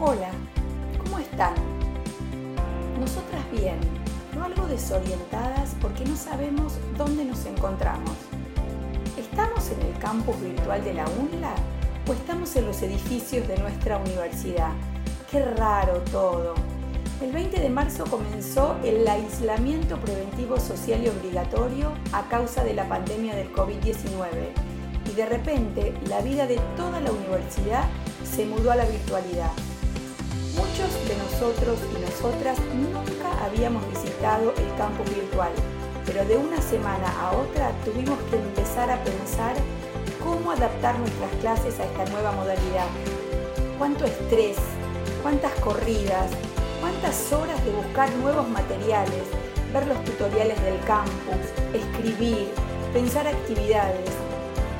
Hola, ¿cómo están? Nosotras bien, pero algo desorientadas porque no sabemos dónde nos encontramos. ¿Estamos en el campus virtual de la UNLA o estamos en los edificios de nuestra universidad? Qué raro todo. El 20 de marzo comenzó el aislamiento preventivo social y obligatorio a causa de la pandemia del COVID-19 y de repente la vida de toda la universidad se mudó a la virtualidad. Nosotros y nosotras nunca habíamos visitado el campus virtual, pero de una semana a otra tuvimos que empezar a pensar cómo adaptar nuestras clases a esta nueva modalidad. Cuánto estrés, cuántas corridas, cuántas horas de buscar nuevos materiales, ver los tutoriales del campus, escribir, pensar actividades.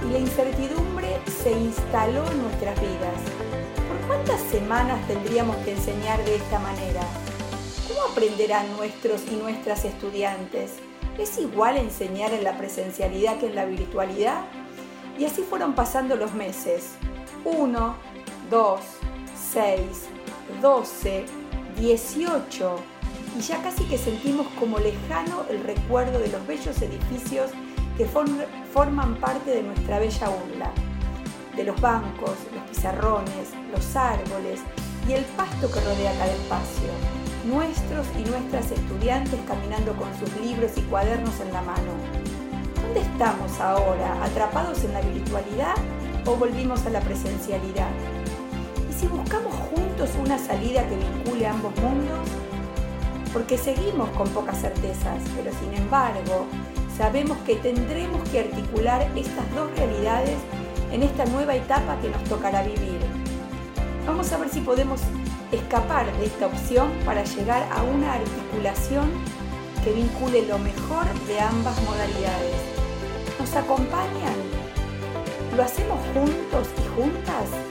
Y la incertidumbre se instaló en nuestras vidas. ¿Por cuántas semanas tendríamos que enseñar de esta manera? ¿Cómo aprenderán nuestros y nuestras estudiantes? ¿Es igual enseñar en la presencialidad que en la virtualidad? Y así fueron pasando los meses. 1, 2, 6, 12, 18 y ya casi que sentimos como lejano el recuerdo de los bellos edificios que forman parte de nuestra bella urla, de los bancos, los pizarrones, los árboles y el pasto que rodea cada espacio, nuestros y nuestras estudiantes caminando con sus libros y cuadernos en la mano. ¿Dónde estamos ahora? ¿Atrapados en la virtualidad o volvimos a la presencialidad? ¿Y si buscamos juntos una salida que vincule ambos mundos? Porque seguimos con pocas certezas, pero sin embargo, sabemos que tendremos que articular estas dos realidades en esta nueva etapa que nos tocará vivir. Vamos a ver si podemos escapar de esta opción para llegar a una articulación que vincule lo mejor de ambas modalidades. ¿Nos acompañan? ¿Lo hacemos juntos y juntas?